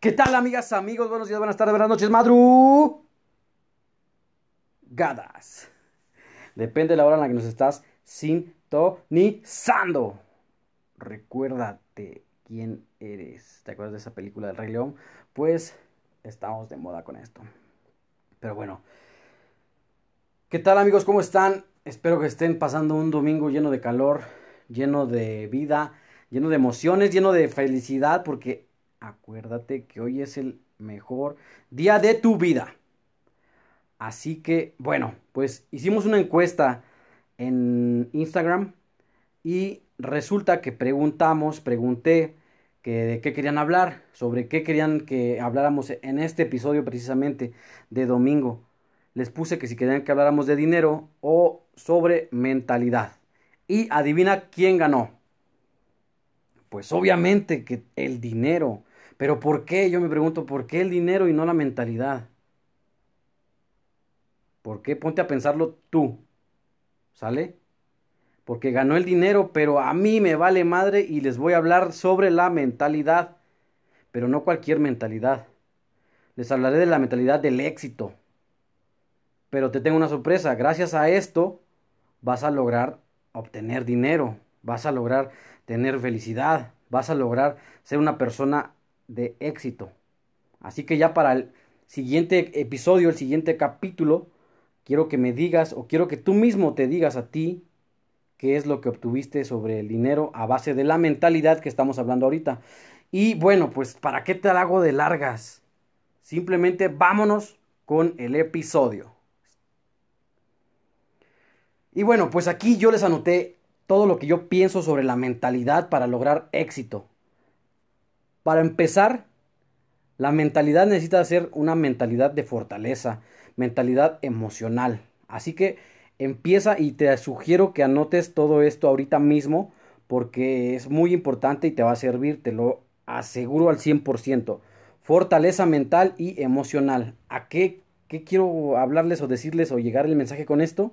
¿Qué tal, amigas, amigos? Buenos días, buenas tardes, buenas noches, madru. Gadas. Depende de la hora en la que nos estás sintonizando. Recuérdate quién eres. ¿Te acuerdas de esa película del Rey León? Pues estamos de moda con esto. Pero bueno. ¿Qué tal, amigos? ¿Cómo están? Espero que estén pasando un domingo lleno de calor, lleno de vida, lleno de emociones, lleno de felicidad, porque acuérdate que hoy es el mejor día de tu vida. Así que, bueno, pues hicimos una encuesta en Instagram y resulta que preguntamos, pregunté que de qué querían hablar, sobre qué querían que habláramos en este episodio precisamente de domingo. Les puse que si querían que habláramos de dinero o sobre mentalidad. Y adivina quién ganó. Pues obviamente que el dinero. Pero ¿por qué? Yo me pregunto, ¿por qué el dinero y no la mentalidad? ¿Por qué? Ponte a pensarlo tú. ¿Sale? Porque ganó el dinero, pero a mí me vale madre y les voy a hablar sobre la mentalidad. Pero no cualquier mentalidad. Les hablaré de la mentalidad del éxito. Pero te tengo una sorpresa. Gracias a esto vas a lograr obtener dinero. Vas a lograr tener felicidad. Vas a lograr ser una persona de éxito. Así que ya para el siguiente episodio, el siguiente capítulo, quiero que me digas o quiero que tú mismo te digas a ti qué es lo que obtuviste sobre el dinero a base de la mentalidad que estamos hablando ahorita. Y bueno, pues ¿para qué te hago de largas? Simplemente vámonos con el episodio. Y bueno, pues aquí yo les anoté todo lo que yo pienso sobre la mentalidad para lograr éxito. Para empezar, la mentalidad necesita ser una mentalidad de fortaleza, mentalidad emocional. Así que empieza y te sugiero que anotes todo esto ahorita mismo porque es muy importante y te va a servir, te lo aseguro al 100%. Fortaleza mental y emocional. ¿A qué, qué quiero hablarles o decirles o llegar el mensaje con esto?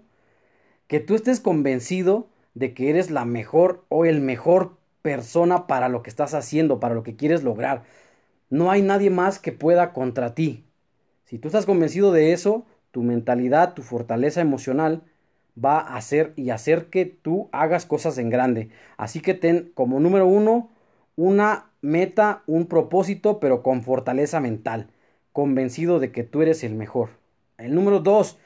Que tú estés convencido de que eres la mejor o el mejor persona para lo que estás haciendo, para lo que quieres lograr. No hay nadie más que pueda contra ti. Si tú estás convencido de eso, tu mentalidad, tu fortaleza emocional va a hacer y hacer que tú hagas cosas en grande. Así que ten como número uno una meta, un propósito, pero con fortaleza mental, convencido de que tú eres el mejor. El número dos,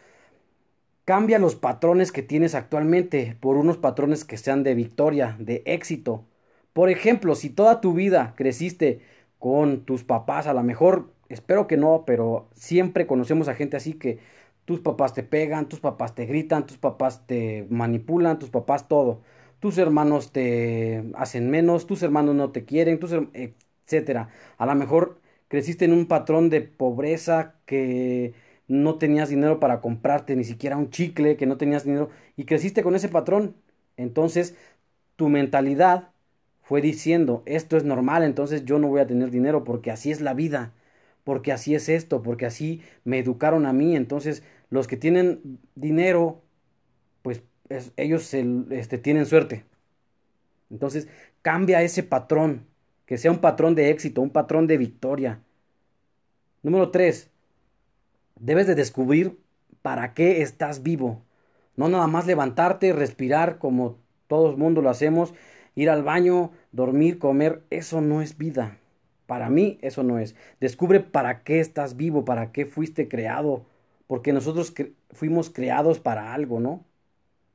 cambia los patrones que tienes actualmente por unos patrones que sean de victoria, de éxito, por ejemplo, si toda tu vida creciste con tus papás, a lo mejor, espero que no, pero siempre conocemos a gente así que tus papás te pegan, tus papás te gritan, tus papás te manipulan, tus papás todo. Tus hermanos te hacen menos, tus hermanos no te quieren, tus etcétera. A lo mejor creciste en un patrón de pobreza que no tenías dinero para comprarte ni siquiera un chicle, que no tenías dinero y creciste con ese patrón. Entonces, tu mentalidad fue diciendo, esto es normal, entonces yo no voy a tener dinero porque así es la vida, porque así es esto, porque así me educaron a mí, entonces los que tienen dinero, pues ellos este, tienen suerte. Entonces cambia ese patrón, que sea un patrón de éxito, un patrón de victoria. Número tres, debes de descubrir para qué estás vivo. No nada más levantarte, respirar como todo el mundo lo hacemos ir al baño, dormir, comer, eso no es vida. Para mí eso no es. Descubre para qué estás vivo, para qué fuiste creado, porque nosotros fuimos creados para algo, ¿no?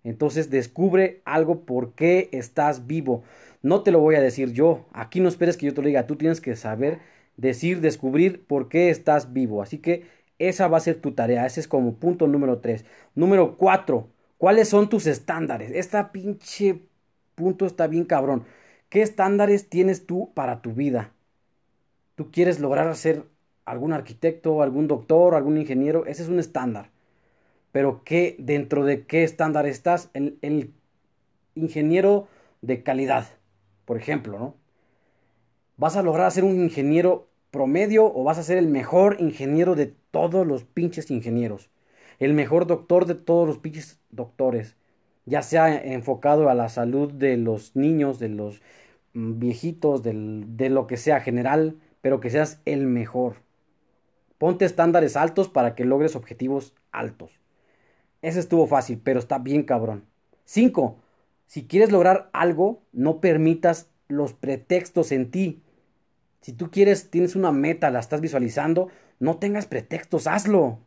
Entonces descubre algo por qué estás vivo. No te lo voy a decir yo. Aquí no esperes que yo te lo diga. Tú tienes que saber decir, descubrir por qué estás vivo. Así que esa va a ser tu tarea. Ese es como punto número tres. Número cuatro. ¿Cuáles son tus estándares? Esta pinche punto está bien cabrón. ¿Qué estándares tienes tú para tu vida? ¿Tú quieres lograr ser algún arquitecto, algún doctor, algún ingeniero? Ese es un estándar. Pero ¿qué, dentro de qué estándar estás? El, el ingeniero de calidad, por ejemplo, ¿no? ¿Vas a lograr ser un ingeniero promedio o vas a ser el mejor ingeniero de todos los pinches ingenieros? El mejor doctor de todos los pinches doctores ya sea enfocado a la salud de los niños, de los mm, viejitos, de lo que sea general, pero que seas el mejor. Ponte estándares altos para que logres objetivos altos. Ese estuvo fácil, pero está bien cabrón. 5. Si quieres lograr algo, no permitas los pretextos en ti. Si tú quieres, tienes una meta, la estás visualizando, no tengas pretextos, hazlo.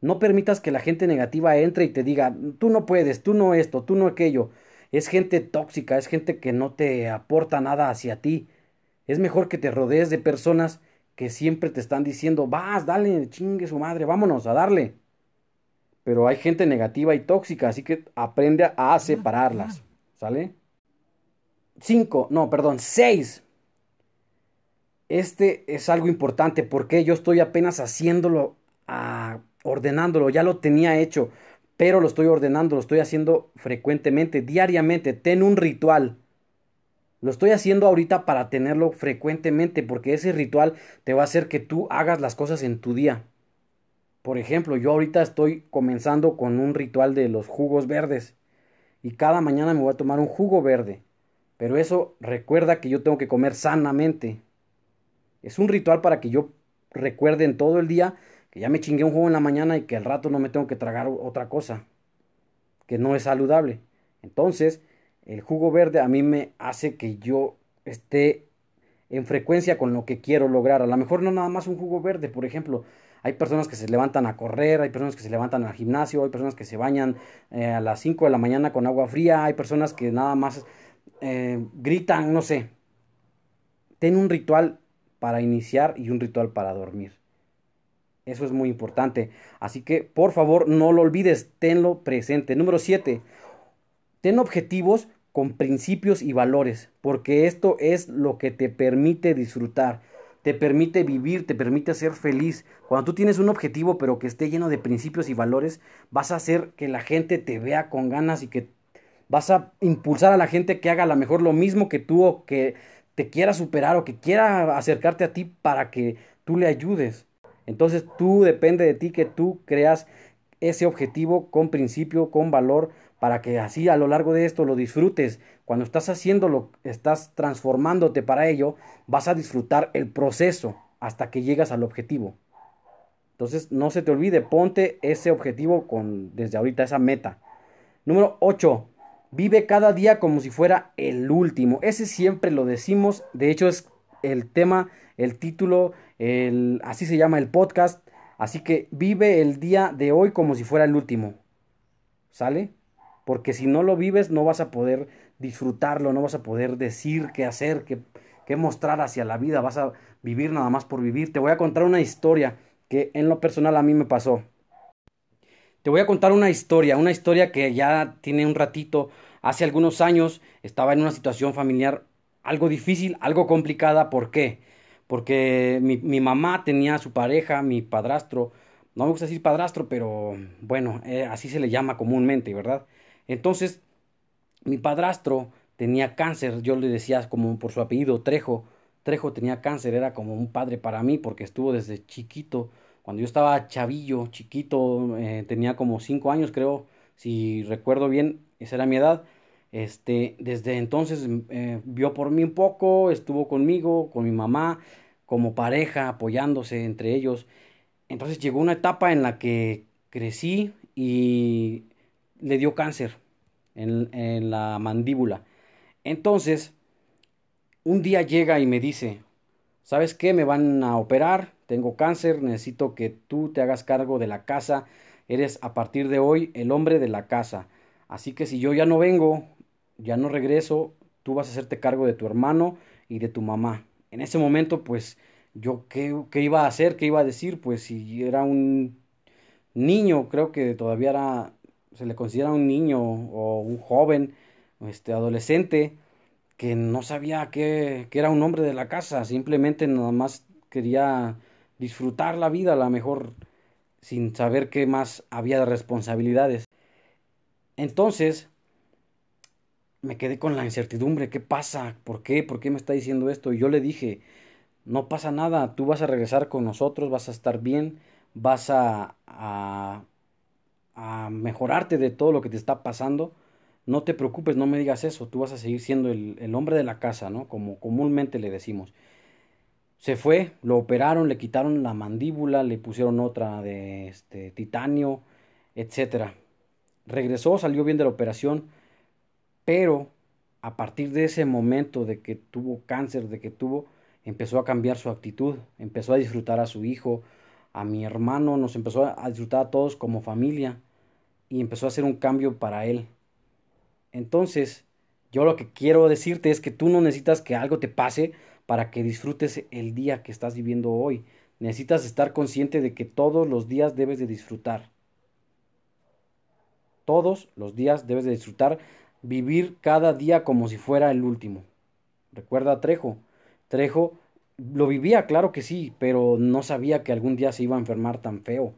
No permitas que la gente negativa entre y te diga, tú no puedes, tú no esto, tú no aquello. Es gente tóxica, es gente que no te aporta nada hacia ti. Es mejor que te rodees de personas que siempre te están diciendo, vas, dale, chingue su madre, vámonos a darle. Pero hay gente negativa y tóxica, así que aprende a separarlas. ¿Sale? Cinco, no, perdón, seis. Este es algo importante porque yo estoy apenas haciéndolo, ah, ordenándolo, ya lo tenía hecho, pero lo estoy ordenando, lo estoy haciendo frecuentemente, diariamente. Ten un ritual. Lo estoy haciendo ahorita para tenerlo frecuentemente porque ese ritual te va a hacer que tú hagas las cosas en tu día. Por ejemplo, yo ahorita estoy comenzando con un ritual de los jugos verdes y cada mañana me voy a tomar un jugo verde. Pero eso recuerda que yo tengo que comer sanamente. Es un ritual para que yo recuerde en todo el día que ya me chingué un jugo en la mañana y que al rato no me tengo que tragar otra cosa que no es saludable. Entonces, el jugo verde a mí me hace que yo esté en frecuencia con lo que quiero lograr. A lo mejor no nada más un jugo verde, por ejemplo. Hay personas que se levantan a correr, hay personas que se levantan al gimnasio, hay personas que se bañan eh, a las 5 de la mañana con agua fría, hay personas que nada más eh, gritan, no sé. Ten un ritual para iniciar y un ritual para dormir. Eso es muy importante. Así que, por favor, no lo olvides, tenlo presente. Número 7. Ten objetivos con principios y valores, porque esto es lo que te permite disfrutar, te permite vivir, te permite ser feliz. Cuando tú tienes un objetivo pero que esté lleno de principios y valores, vas a hacer que la gente te vea con ganas y que vas a impulsar a la gente que haga a lo mejor lo mismo que tú o que te quiera superar o que quiera acercarte a ti para que tú le ayudes. Entonces tú depende de ti que tú creas ese objetivo con principio, con valor, para que así a lo largo de esto lo disfrutes. Cuando estás haciéndolo, estás transformándote para ello, vas a disfrutar el proceso hasta que llegas al objetivo. Entonces, no se te olvide, ponte ese objetivo con desde ahorita esa meta. Número 8. Vive cada día como si fuera el último. Ese siempre lo decimos, de hecho es el tema, el título, el así se llama el podcast, así que vive el día de hoy como si fuera el último. ¿Sale? porque si no lo vives no vas a poder disfrutarlo, no vas a poder decir qué hacer, qué, qué mostrar hacia la vida, vas a vivir nada más por vivir. Te voy a contar una historia que en lo personal a mí me pasó. Te voy a contar una historia, una historia que ya tiene un ratito, hace algunos años estaba en una situación familiar algo difícil, algo complicada, ¿por qué? Porque mi, mi mamá tenía a su pareja, mi padrastro, no me gusta decir padrastro, pero bueno, eh, así se le llama comúnmente, ¿verdad? Entonces, mi padrastro tenía cáncer, yo le decía como por su apellido Trejo, Trejo tenía cáncer, era como un padre para mí porque estuvo desde chiquito, cuando yo estaba chavillo, chiquito, eh, tenía como cinco años creo, si recuerdo bien, esa era mi edad, este, desde entonces eh, vio por mí un poco, estuvo conmigo, con mi mamá, como pareja, apoyándose entre ellos. Entonces llegó una etapa en la que crecí y le dio cáncer en, la mandíbula. Entonces, un día llega y me dice, ¿sabes qué? Me van a operar, tengo cáncer, necesito que tú te hagas cargo de la casa, eres a partir de hoy el hombre de la casa. Así que si yo ya no vengo, ya no regreso, tú vas a hacerte cargo de tu hermano y de tu mamá. En ese momento, pues, yo qué, qué iba a hacer, qué iba a decir, pues si era un niño, creo que todavía era se le considera un niño o un joven, este adolescente, que no sabía que, que era un hombre de la casa, simplemente nada más quería disfrutar la vida, a lo mejor sin saber qué más había de responsabilidades. Entonces, me quedé con la incertidumbre, ¿qué pasa? ¿Por qué? ¿Por qué me está diciendo esto? Y yo le dije, no pasa nada, tú vas a regresar con nosotros, vas a estar bien, vas a, a a mejorarte de todo lo que te está pasando, no te preocupes, no me digas eso, tú vas a seguir siendo el, hombre de la casa, ¿no? Como comúnmente le decimos. se fue, lo operaron, le quitaron la mandíbula, le pusieron otra de este, titanio, etc. Regresó, salió bien de la operación, pero a partir de ese momento de que tuvo cáncer, de que tuvo, empezó a cambiar su actitud, empezó a disfrutar a su hijo, a mi hermano, nos empezó a disfrutar a todos como familia y empezó a hacer un cambio para él. Entonces, yo lo que quiero decirte es que tú no necesitas que algo te pase para que disfrutes el día que estás viviendo hoy. Necesitas estar consciente de que todos los días debes de disfrutar. Todos los días debes de disfrutar, vivir cada día como si fuera el último. Recuerda a Trejo. Trejo lo vivía, claro que sí, pero no sabía que algún día se iba a enfermar tan feo.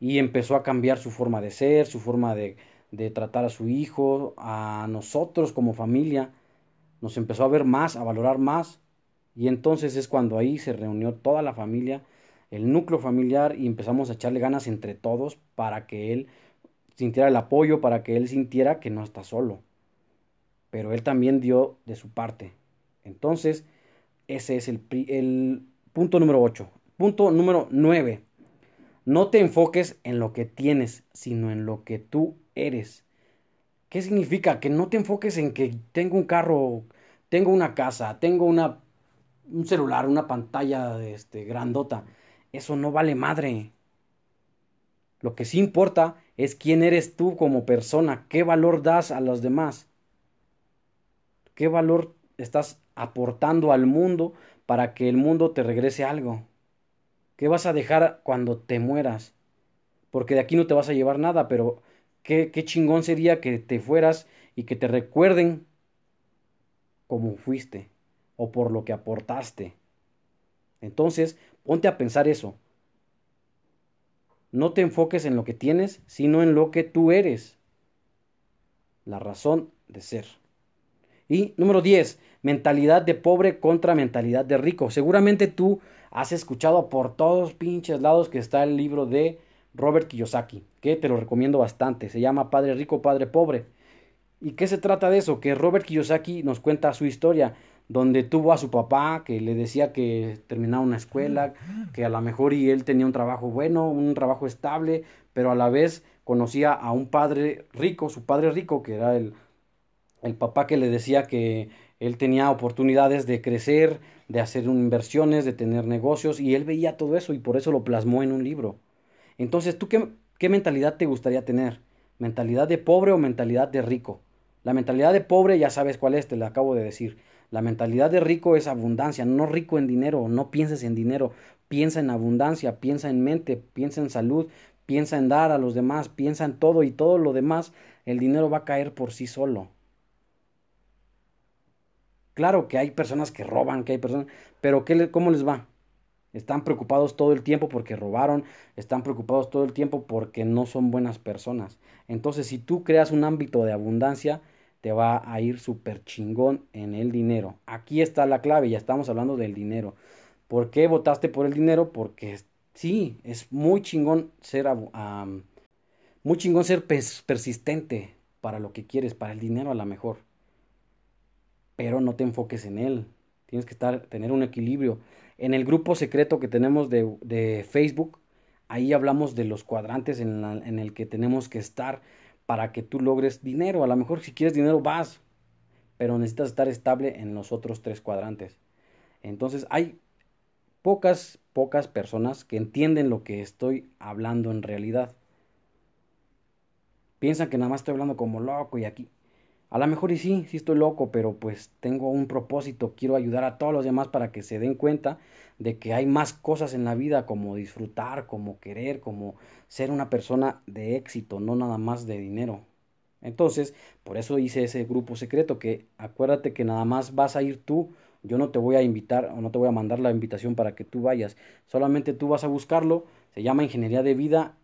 Y empezó a cambiar su forma de ser, su forma de, de tratar a su hijo, a nosotros como familia. Nos empezó a ver más, a valorar más. Y entonces es cuando ahí se reunió toda la familia, el núcleo familiar, y empezamos a echarle ganas entre todos para que él sintiera el apoyo, para que él sintiera que no está solo. Pero él también dio de su parte. Entonces, ese es el, el punto número 8. Punto número 9. No te enfoques en lo que tienes, sino en lo que tú eres. ¿Qué significa? Que no te enfoques en que tengo un carro, tengo una casa, tengo una, un celular, una pantalla este, grandota. Eso no vale madre. Lo que sí importa es quién eres tú como persona, qué valor das a los demás, qué valor estás aportando al mundo para que el mundo te regrese algo. ¿Qué vas a dejar cuando te mueras? Porque de aquí no te vas a llevar nada, pero qué, chingón sería que te fueras y que te recuerden como fuiste o por lo que aportaste. Entonces, ponte a pensar eso. No te enfoques en lo que tienes, sino en lo que tú eres. La razón de ser. Y número 10, mentalidad de pobre contra mentalidad de rico. Seguramente tú has escuchado por todos pinches lados que está el libro de Robert Kiyosaki, que te lo recomiendo bastante. Se llama Padre Rico, Padre Pobre. ¿Y qué se trata de eso? Que Robert Kiyosaki nos cuenta su historia, donde tuvo a su papá que le decía que terminaba una escuela, que a lo mejor y él tenía un trabajo bueno, un trabajo estable, pero a la vez conocía a un padre rico, su padre rico, que era el el papá que le decía que él tenía oportunidades de crecer, de hacer inversiones, de tener negocios, y él veía todo eso y por eso lo plasmó en un libro. Entonces, ¿tú qué, qué mentalidad te gustaría tener? ¿Mentalidad de pobre o mentalidad de rico? La mentalidad de pobre ya sabes cuál es, te la acabo de decir. La mentalidad de rico es abundancia, no rico en dinero, no pienses en dinero, piensa en abundancia, piensa en mente, piensa en salud, piensa en dar a los demás, piensa en todo y todo lo demás, el dinero va a caer por sí solo. Claro que hay personas que roban, que hay personas, pero ¿qué ¿cómo les va? Están preocupados todo el tiempo porque robaron, están preocupados todo el tiempo porque no son buenas personas. Entonces, si tú creas un ámbito de abundancia, te va a ir súper chingón en el dinero. Aquí está la clave, ya estamos hablando del dinero. ¿Por qué votaste por el dinero? Porque sí, es muy chingón ser, muy chingón ser persistente para lo que quieres, para el dinero a lo mejor pero no te enfoques en él. Tienes que estar, tener un equilibrio. En el grupo secreto que tenemos de, de Facebook, ahí hablamos de los cuadrantes en, en, el que tenemos que estar para que tú logres dinero. A lo mejor si quieres dinero vas, pero necesitas estar estable en los otros tres cuadrantes. Entonces hay pocas, pocas personas que entienden lo que estoy hablando en realidad. Piensan que nada más estoy hablando como loco y aquí. A lo mejor y sí, sí estoy loco, pero pues tengo un propósito, quiero ayudar a todos los demás para que se den cuenta de que hay más cosas en la vida como disfrutar, como querer, como ser una persona de éxito, no nada más de dinero. Entonces, por eso hice ese grupo secreto, que acuérdate que nada más vas a ir tú, yo no te voy a invitar o no te voy a mandar la invitación para que tú vayas, solamente tú vas a buscarlo, se llama Ingeniería de Vida,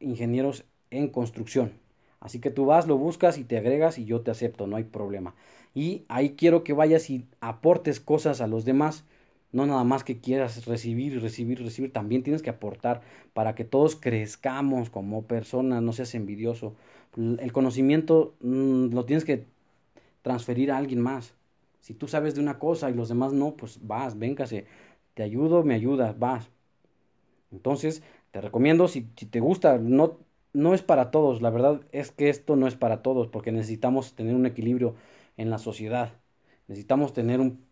Ingenieros en Construcción. Así que tú vas, lo buscas y te agregas y yo te acepto, no hay problema. Y ahí quiero que vayas y aportes cosas a los demás. No nada más que quieras recibir, recibir, recibir. También tienes que aportar para que todos crezcamos como personas, no seas envidioso. El conocimiento mm, lo tienes que transferir a alguien más. Si tú sabes de una cosa y los demás no, pues vas, véngase. te ayudo, me ayudas, vas. Entonces, te recomiendo, si, si te gusta, no, no es para todos, la verdad es que esto no es para todos, porque necesitamos tener un equilibrio en la sociedad. Necesitamos tener un,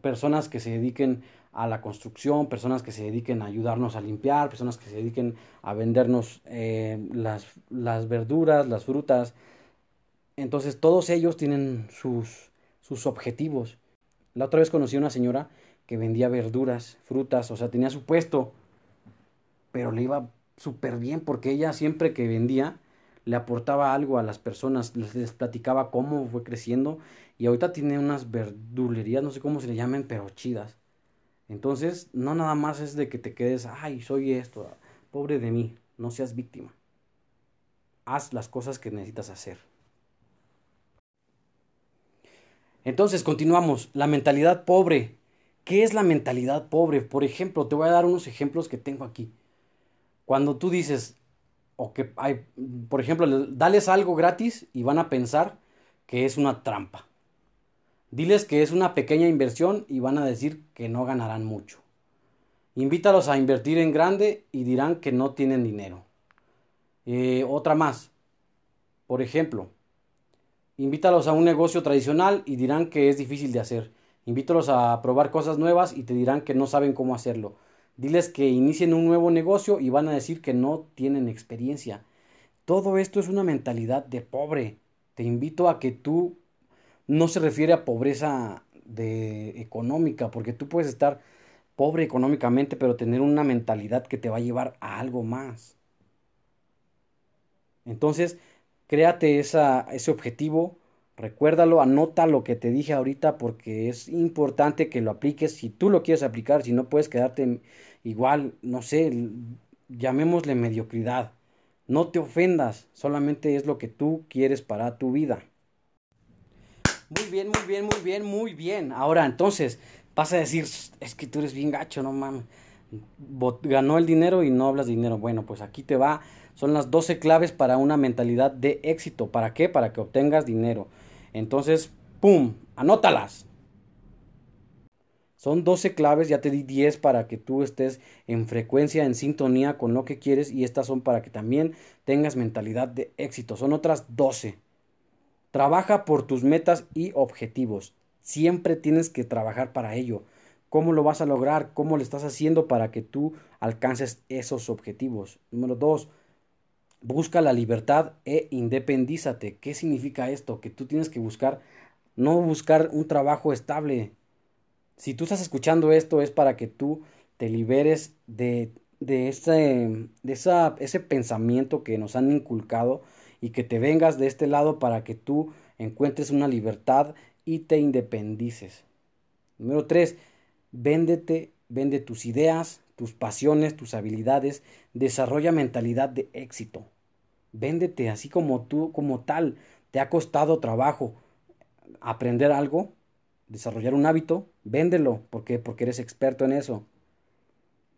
personas que se dediquen a la construcción, personas que se dediquen a ayudarnos a limpiar, personas que se dediquen a vendernos eh, las, las verduras, las frutas. Entonces todos ellos tienen sus, sus objetivos. La otra vez conocí a una señora que vendía verduras, frutas, o sea, tenía su puesto, pero le iba súper bien porque ella siempre que vendía le aportaba algo a las personas, les, platicaba cómo fue creciendo y ahorita tiene unas verdulerías, no sé cómo se le llamen, pero chidas. Entonces, no nada más es de que te quedes, ay, soy esto, pobre de mí, no seas víctima. Haz las cosas que necesitas hacer. Entonces, continuamos. La mentalidad pobre. ¿Qué es la mentalidad pobre? Por ejemplo, te voy a dar unos ejemplos que tengo aquí. Cuando tú dices, o que hay, por ejemplo, dales algo gratis y van a pensar que es una trampa. Diles que es una pequeña inversión y van a decir que no ganarán mucho. Invítalos a invertir en grande y dirán que no tienen dinero. Eh, otra más. Por ejemplo, invítalos a un negocio tradicional y dirán que es difícil de hacer. Invítalos a probar cosas nuevas y te dirán que no saben cómo hacerlo. Diles que inicien un nuevo negocio y van a decir que no tienen experiencia. Todo esto es una mentalidad de pobre. Te invito a que tú no se refiere a pobreza de económica, porque tú puedes estar pobre económicamente, pero tener una mentalidad que te va a llevar a algo más. Entonces, créate ese objetivo, Recuérdalo, anota lo que te dije ahorita porque es importante que lo apliques si tú lo quieres aplicar, si no puedes quedarte igual, no sé, llamémosle mediocridad. No te ofendas, solamente es lo que tú quieres para tu vida. Muy bien, muy bien, muy bien, muy bien. Ahora, entonces, vas a decir, es que tú eres bien gacho, no mames. Ganó el dinero y no hablas de dinero. Bueno, pues aquí te va. Son las 12 claves para una mentalidad de éxito. ¿Para qué? Para que obtengas dinero. Entonces, ¡pum! Anótalas. Son 12 claves, ya te di 10 para que tú estés en frecuencia, en sintonía con lo que quieres y estas son para que también tengas mentalidad de éxito. Son otras 12. Trabaja por tus metas y objetivos. Siempre tienes que trabajar para ello. ¿Cómo lo vas a lograr? ¿Cómo lo estás haciendo para que tú alcances esos objetivos? Número 2 busca la libertad e independízate. ¿Qué significa esto? Que tú tienes que buscar, no buscar un trabajo estable. Si tú estás escuchando esto es para que tú te liberes de, de, ese, de esa, ese pensamiento que nos han inculcado y que te vengas de este lado para que tú encuentres una libertad y te independices. Número 3. Véndete, vende tus ideas, tus pasiones, tus habilidades, desarrolla mentalidad de éxito. Véndete así como tú, como tal, te ha costado trabajo aprender algo, desarrollar un hábito, véndelo, ¿por qué? Porque eres experto en eso.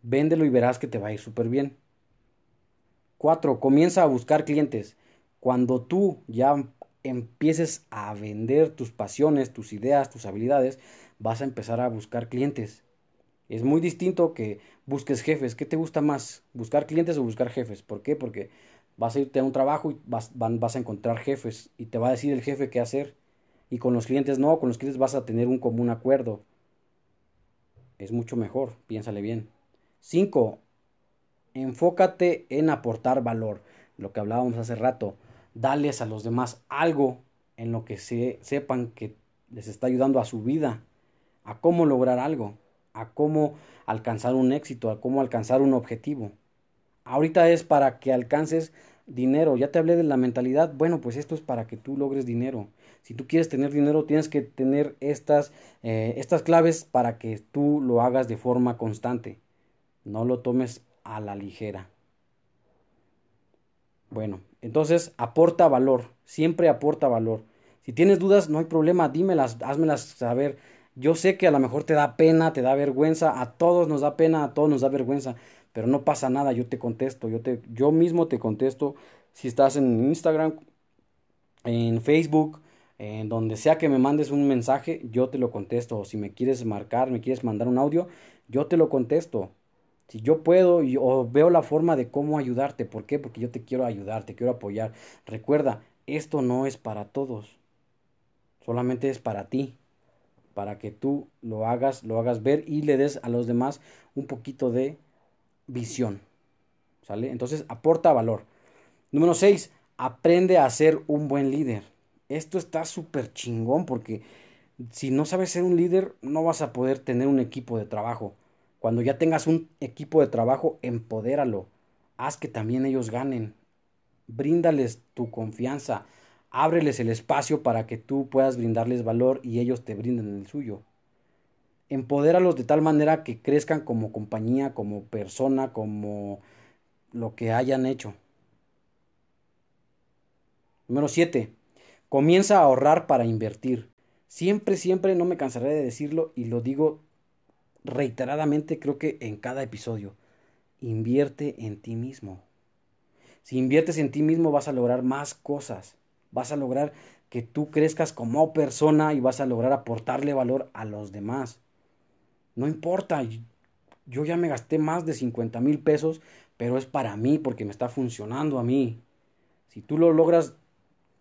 Véndelo y verás que te va a ir súper bien. Cuatro, comienza a buscar clientes. Cuando tú ya empieces a vender tus pasiones, tus ideas, tus habilidades, vas a empezar a buscar clientes. Es muy distinto que busques jefes. ¿Qué te gusta más? ¿Buscar clientes o buscar jefes? ¿Por qué? Porque vas a irte a un trabajo y vas, vas a encontrar jefes y te va a decir el jefe qué hacer. Y con los clientes no, con los clientes vas a tener un común acuerdo. Es mucho mejor, piénsale bien. 5. Enfócate en aportar valor. Lo que hablábamos hace rato. Dales a los demás algo en lo que se, sepan que les está ayudando a su vida, a cómo lograr algo, a cómo alcanzar un éxito, a cómo alcanzar un objetivo. Ahorita es para que alcances dinero. Ya te hablé de la mentalidad. Bueno, pues esto es para que tú logres dinero. Si tú quieres tener dinero, tienes que tener estas, eh, estas claves para que tú lo hagas de forma constante. No lo tomes a la ligera. Bueno, entonces aporta valor. Siempre aporta valor. Si tienes dudas, no hay problema. Dímelas, házmelas saber. Yo sé que a lo mejor te da pena, te da vergüenza. A todos nos da pena, a todos nos da vergüenza pero no pasa nada, yo te contesto, yo, te, yo mismo te contesto si estás en Instagram, en Facebook, en donde sea que me mandes un mensaje, yo te lo contesto, o si me quieres marcar, me quieres mandar un audio, yo te lo contesto. Si yo puedo o veo la forma de cómo ayudarte, ¿por qué? Porque yo te quiero ayudar, te quiero apoyar. Recuerda, esto no es para todos, solamente es para ti, para que tú lo hagas, lo hagas ver y le des a los demás un poquito de visión. ¿Sale? Entonces, aporta valor. Número 6, aprende a ser un buen líder. Esto está súper chingón porque si no sabes ser un líder, no vas a poder tener un equipo de trabajo. Cuando ya tengas un equipo de trabajo, empodéralo. Haz que también ellos ganen. Bríndales tu confianza. Ábreles el espacio para que tú puedas brindarles valor y ellos te brinden el suyo. Empodéralos de tal manera que crezcan como compañía, como persona, como lo que hayan hecho. Número 7. Comienza a ahorrar para invertir. Siempre, siempre no me cansaré de decirlo y lo digo reiteradamente, creo que en cada episodio. Invierte en ti mismo. Si inviertes en ti mismo vas a lograr más cosas. Vas a lograr que tú crezcas como persona y vas a lograr aportarle valor a los demás. No importa, yo ya me gasté más de 50 mil pesos, pero es para mí porque me está funcionando a mí. Si tú lo logras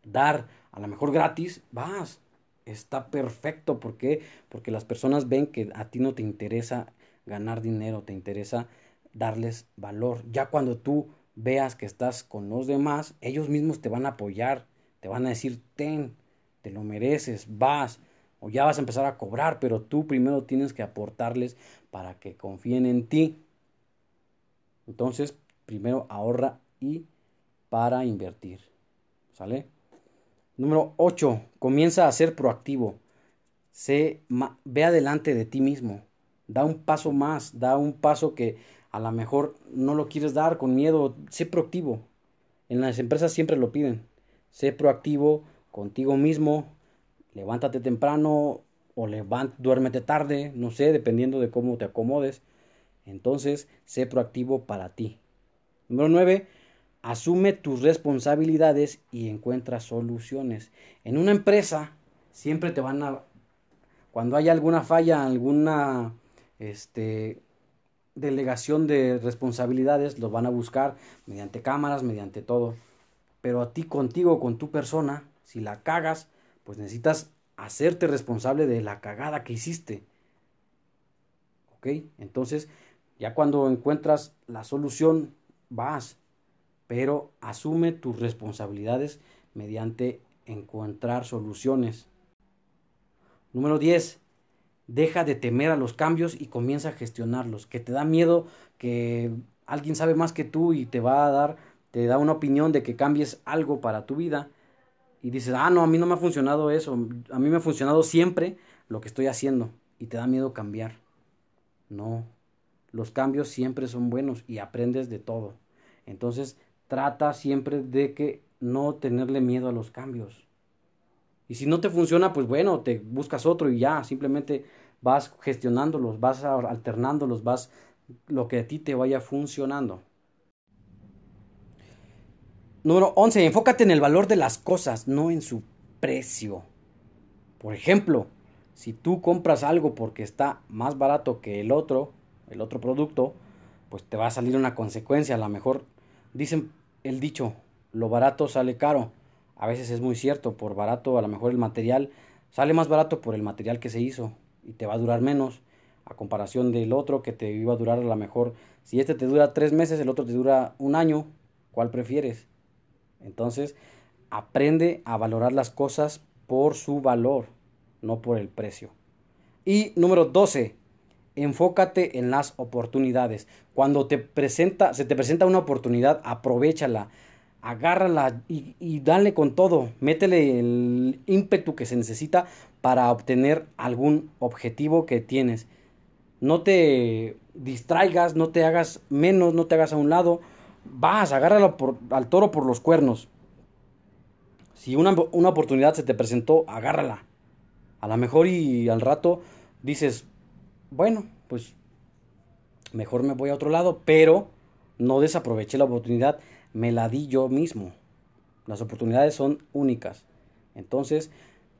dar a lo mejor gratis, vas, está perfecto. ¿Por qué? Porque las personas ven que a ti no te interesa ganar dinero, te interesa darles valor. Ya cuando tú veas que estás con los demás, ellos mismos te van a apoyar, te van a decir, ten, te lo mereces, vas, o ya vas a empezar a cobrar, pero tú primero tienes que aportarles para que confíen en ti. Entonces, primero ahorra y para invertir. ¿Sale? Número 8. Comienza a ser proactivo. Sé, ve adelante de ti mismo. Da un paso más. Da un paso que a lo mejor no lo quieres dar con miedo. Sé proactivo. En las empresas siempre lo piden. Sé proactivo contigo mismo. Levántate temprano o duérmete tarde. No sé, dependiendo de cómo te acomodes. Entonces, sé proactivo para ti. Número 9 asume tus responsabilidades y encuentra soluciones. En una empresa siempre te van a cuando hay alguna falla, alguna este delegación de responsabilidades, los van a buscar mediante cámaras, mediante todo. Pero a ti contigo, con tu persona, si la cagas, pues necesitas hacerte responsable de la cagada que hiciste. ¿Ok? Entonces, ya cuando encuentras la solución, vas pero asume tus responsabilidades mediante encontrar soluciones. Número 10. Deja de temer a los cambios y comienza a gestionarlos. Que te da miedo que alguien sabe más que tú y te va a dar, te da una opinión de que cambies algo para tu vida. Y dices, ah, no, a mí no me ha funcionado eso. A mí me ha funcionado siempre lo que estoy haciendo. Y te da miedo cambiar. No, los cambios siempre son buenos y aprendes de todo. Entonces, trata siempre de que no tenerle miedo a los cambios. Y si no te funciona, pues bueno, te buscas otro y ya, simplemente vas gestionándolos, vas alternándolos, vas lo que a ti te vaya funcionando. Número 11. Enfócate en el valor de las cosas, no en su precio. Por ejemplo, si tú compras algo porque está más barato que el otro, el otro producto, pues te va a salir una consecuencia. A lo mejor Dicen el dicho, lo barato sale caro. A veces es muy cierto, por barato a lo mejor el material sale más barato por el material que se hizo y te va a durar menos a comparación del otro que te iba a durar a lo mejor. Si este te dura tres meses, el otro te dura un año, ¿cuál prefieres? Entonces, aprende a valorar las cosas por su valor, no por el precio. Y número 12, enfócate en las oportunidades. Cuando te presenta, se te presenta una oportunidad, aprovechala, agárrala y, y dale con todo. Métele el ímpetu que se necesita para obtener algún objetivo que tienes. No te distraigas, no te hagas menos, no te hagas a un lado. Vas, agárralo al toro por los cuernos. Si una, una oportunidad se te presentó, agárrala. A lo mejor y al rato dices, bueno, pues mejor me voy a otro lado, pero no desaproveché la oportunidad, me la di yo mismo. Las oportunidades son únicas. Entonces,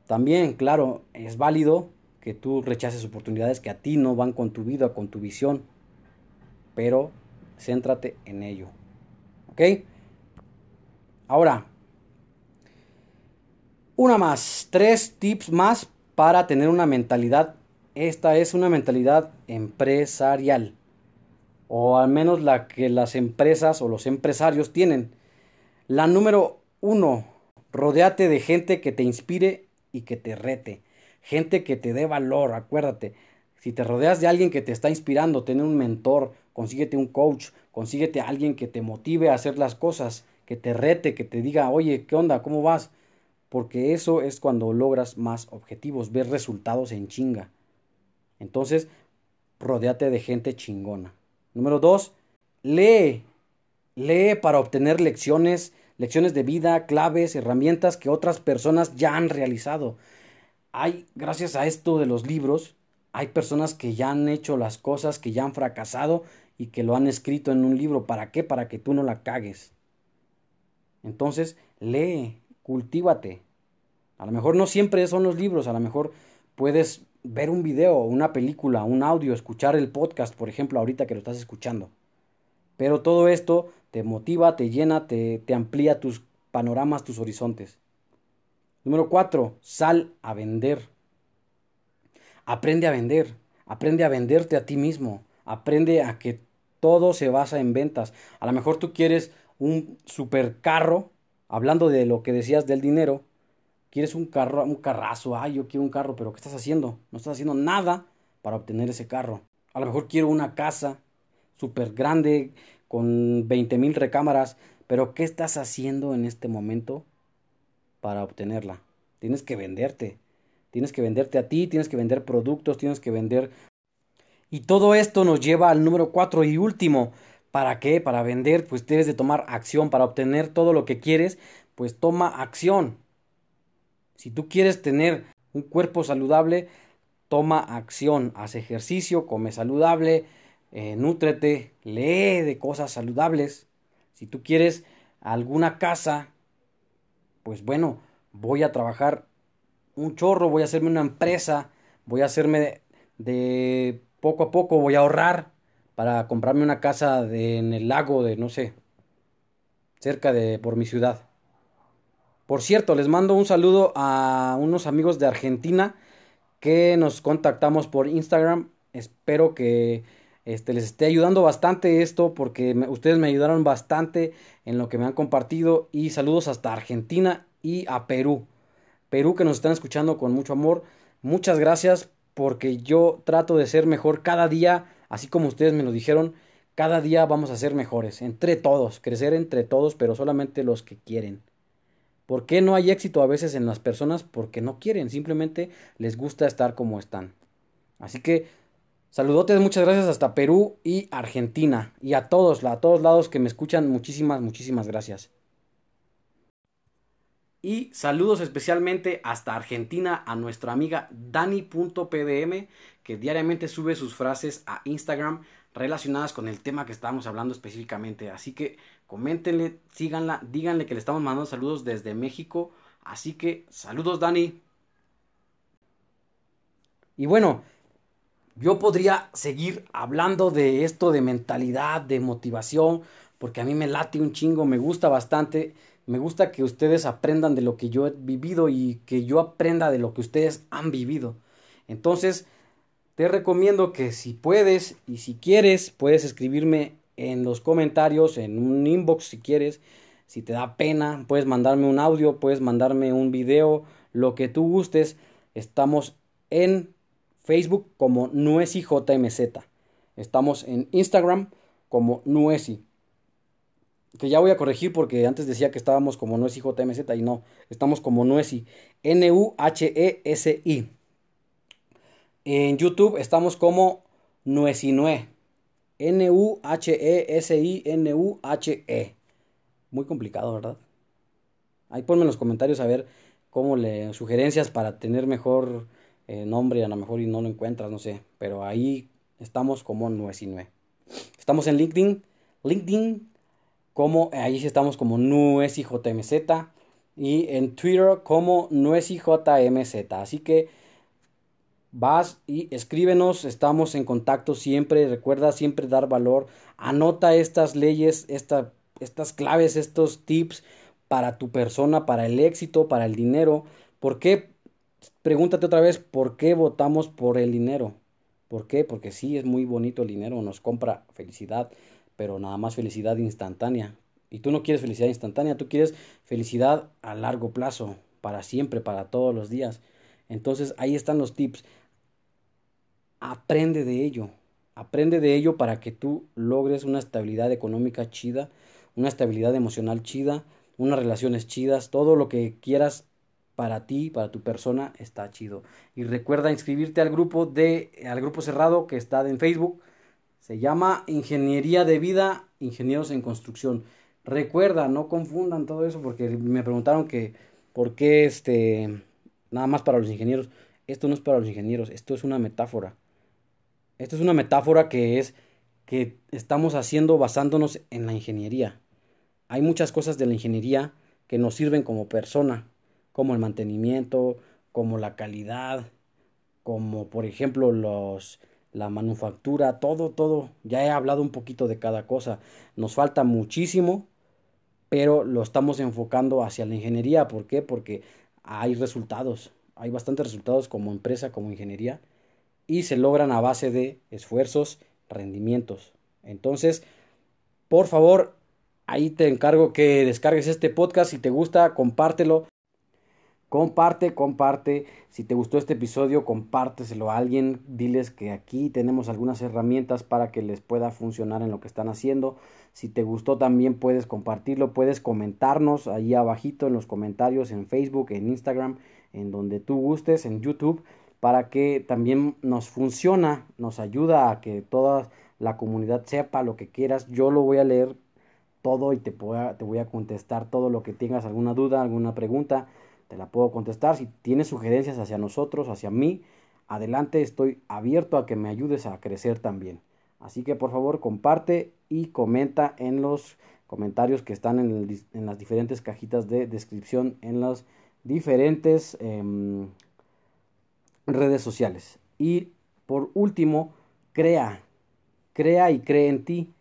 también, claro, es válido que tú rechaces oportunidades que a ti no van con tu vida, con tu visión. Pero céntrate en ello. ¿Ok? Ahora, una más, tres tips más para tener una mentalidad. Esta es una mentalidad empresarial. O al menos la que las empresas o los empresarios tienen. La número uno, rodeate de gente que te inspire y que te rete. Gente que te dé valor, acuérdate. Si te rodeas de alguien que te está inspirando, tener un mentor, consíguete un coach, consíguete a alguien que te motive a hacer las cosas, que te rete, que te diga, oye, ¿qué onda? ¿Cómo vas? Porque eso es cuando logras más objetivos, ver resultados en chinga. Entonces, rodeate de gente chingona. Número dos, lee. Lee para obtener lecciones, lecciones de vida, claves, herramientas que otras personas ya han realizado. Hay, gracias a esto de los libros, hay personas que ya han hecho las cosas, que ya han fracasado y que lo han escrito en un libro. ¿Para qué? Para que tú no la cagues. Entonces, lee, cultívate. A lo mejor no siempre son los libros, a lo mejor puedes ver un video, una película, un audio, escuchar el podcast, por ejemplo, ahorita que lo estás escuchando. Pero todo esto te motiva, te llena, te, te amplía tus panoramas, tus horizontes. Número cuatro, sal a vender. Aprende a vender. Aprende a venderte a ti mismo. Aprende a que todo se basa en ventas. A lo mejor tú quieres un super carro, hablando de lo que decías del dinero, quieres un carro, un carrazo, ay, yo quiero un carro, pero ¿qué estás haciendo? No estás haciendo nada para obtener ese carro. A lo mejor quiero una casa súper grande con 20 mil recámaras, pero ¿qué estás haciendo en este momento para obtenerla? Tienes que venderte. Tienes que venderte a ti, tienes que vender productos, tienes que vender... Y todo esto nos lleva al número cuatro y último. ¿Para qué? Para vender, pues debes de tomar acción. Para obtener todo lo que quieres, pues toma acción. Si tú quieres tener un cuerpo saludable, toma acción, haz ejercicio, come saludable, eh, nútrete, lee de cosas saludables. Si tú quieres alguna casa, pues bueno, voy a trabajar un chorro, voy a hacerme una empresa, voy a hacerme de, poco a poco, voy a ahorrar para comprarme una casa en el lago de, no sé, cerca de por mi ciudad. Por cierto, les mando un saludo a unos amigos de Argentina que nos contactamos por Instagram. Espero que este, les esté ayudando bastante esto porque ustedes me ayudaron bastante en lo que me han compartido. Y saludos hasta Argentina y a Perú. Perú que nos están escuchando con mucho amor. Muchas gracias porque yo trato de ser mejor cada día, así como ustedes me lo dijeron. Cada día vamos a ser mejores, entre todos, crecer entre todos, pero solamente los que quieren. ¿Por qué no hay éxito a veces en las personas? Porque no quieren, simplemente les gusta estar como están. Así que saludotes, muchas gracias hasta Perú y Argentina. Y a todos, a todos lados que me escuchan, muchísimas, muchísimas gracias. Y saludos especialmente hasta Argentina a nuestra amiga Dani.pdm que diariamente sube sus frases a Instagram relacionadas con el tema que estábamos hablando específicamente. Así que coméntenle, síganla, díganle que le estamos mandando saludos desde México. Así que saludos Dani. Y bueno, yo podría seguir hablando de esto de mentalidad, de motivación, porque a mí me late un chingo, me gusta bastante. Me gusta que ustedes aprendan de lo que yo he vivido y que yo aprenda de lo que ustedes han vivido. Entonces, te recomiendo que si puedes y si quieres, puedes escribirme en los comentarios, en un inbox si quieres. Si te da pena, puedes mandarme un audio, puedes mandarme un video, lo que tú gustes. Estamos en Facebook como NuesiJMZ. Estamos en Instagram como Nuesi. Que ya voy a corregir porque antes decía que estábamos como NuesiJMZ y no. Estamos como Nuesi. N-U-H-E-S-I. En YouTube estamos como Nuesinue. N-U-H-E-S-I-N-U-H-E. Muy complicado, ¿verdad? Ahí ponme en los comentarios a ver cómo le sugerencias para tener mejor eh, nombre, a lo mejor y no lo encuentras, no sé. Pero ahí estamos como Nuesinue. Estamos en LinkedIn. LinkedIn, como ahí sí estamos como NuesiJMZ. Y en Twitter como NuesiJMZ. Así que vas y escríbenos, estamos en contacto siempre, recuerda siempre dar valor, anota estas leyes, estas claves, estos tips para tu persona, para el éxito, para el dinero. ¿Por qué? Pregúntate otra vez, ¿por qué votamos por el dinero? ¿Por qué? Porque sí, es muy bonito el dinero, nos compra felicidad, pero nada más felicidad instantánea. Y tú no quieres felicidad instantánea, tú quieres felicidad a largo plazo, para siempre, para todos los días. Entonces ahí están los tips. Aprende de ello. Aprende de ello para que tú logres una estabilidad económica chida, una estabilidad emocional chida, unas relaciones chidas, todo lo que quieras para ti, para tu persona, está chido. Y recuerda inscribirte al grupo de al grupo cerrado que está en Facebook. Se llama Ingeniería de Vida, Ingenieros en Construcción. Recuerda, no confundan todo eso porque me preguntaron que por qué este nada más para los ingenieros. Esto no es para los ingenieros, esto es una metáfora. Esto es una metáfora que es que estamos haciendo basándonos en la ingeniería. Hay muchas cosas de la ingeniería que nos sirven como persona, como el mantenimiento, como la calidad, como por ejemplo los la manufactura, todo, todo. Ya he hablado un poquito de cada cosa. Nos falta muchísimo, pero lo estamos enfocando hacia la ingeniería. ¿Por qué? Porque hay resultados. Hay bastantes resultados como empresa, como ingeniería y se logran a base de esfuerzos, rendimientos. Entonces, por favor, ahí te encargo que descargues este podcast. Si te gusta, compártelo. Comparte, comparte. Si te gustó este episodio, compárteselo a alguien. Diles que aquí tenemos algunas herramientas para que les pueda funcionar en lo que están haciendo. Si te gustó también puedes compartirlo, puedes comentarnos ahí abajito en los comentarios en Facebook, en Instagram, en donde tú gustes, en YouTube para que también nos funciona, nos ayuda a que toda la comunidad sepa lo que quieras. Yo lo voy a leer todo y te, te voy a contestar todo lo que tengas, alguna duda, alguna pregunta, te la puedo contestar. Si tienes sugerencias hacia nosotros, hacia mí, adelante, estoy abierto a que me ayudes a crecer también. Así que por favor comparte y comenta en los comentarios que están en, las diferentes cajitas de descripción, en las diferentes em, redes sociales. Y por último, crea, crea y cree en ti.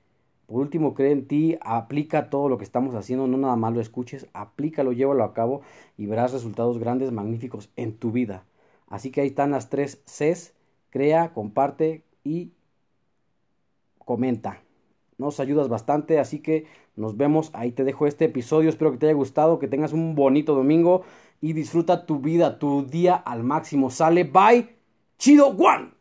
Por último, cree en ti, aplica todo lo que estamos haciendo, no nada más lo escuches, aplícalo, llévalo a cabo y verás resultados grandes, magníficos en tu vida. Así que ahí están las tres Cs, crea, comparte y comenta. Nos ayudas bastante, así que nos vemos. Ahí te dejo este episodio. Espero que te haya gustado, que tengas un bonito domingo y disfruta tu vida, tu día al máximo. Sale, bye. Chido, one.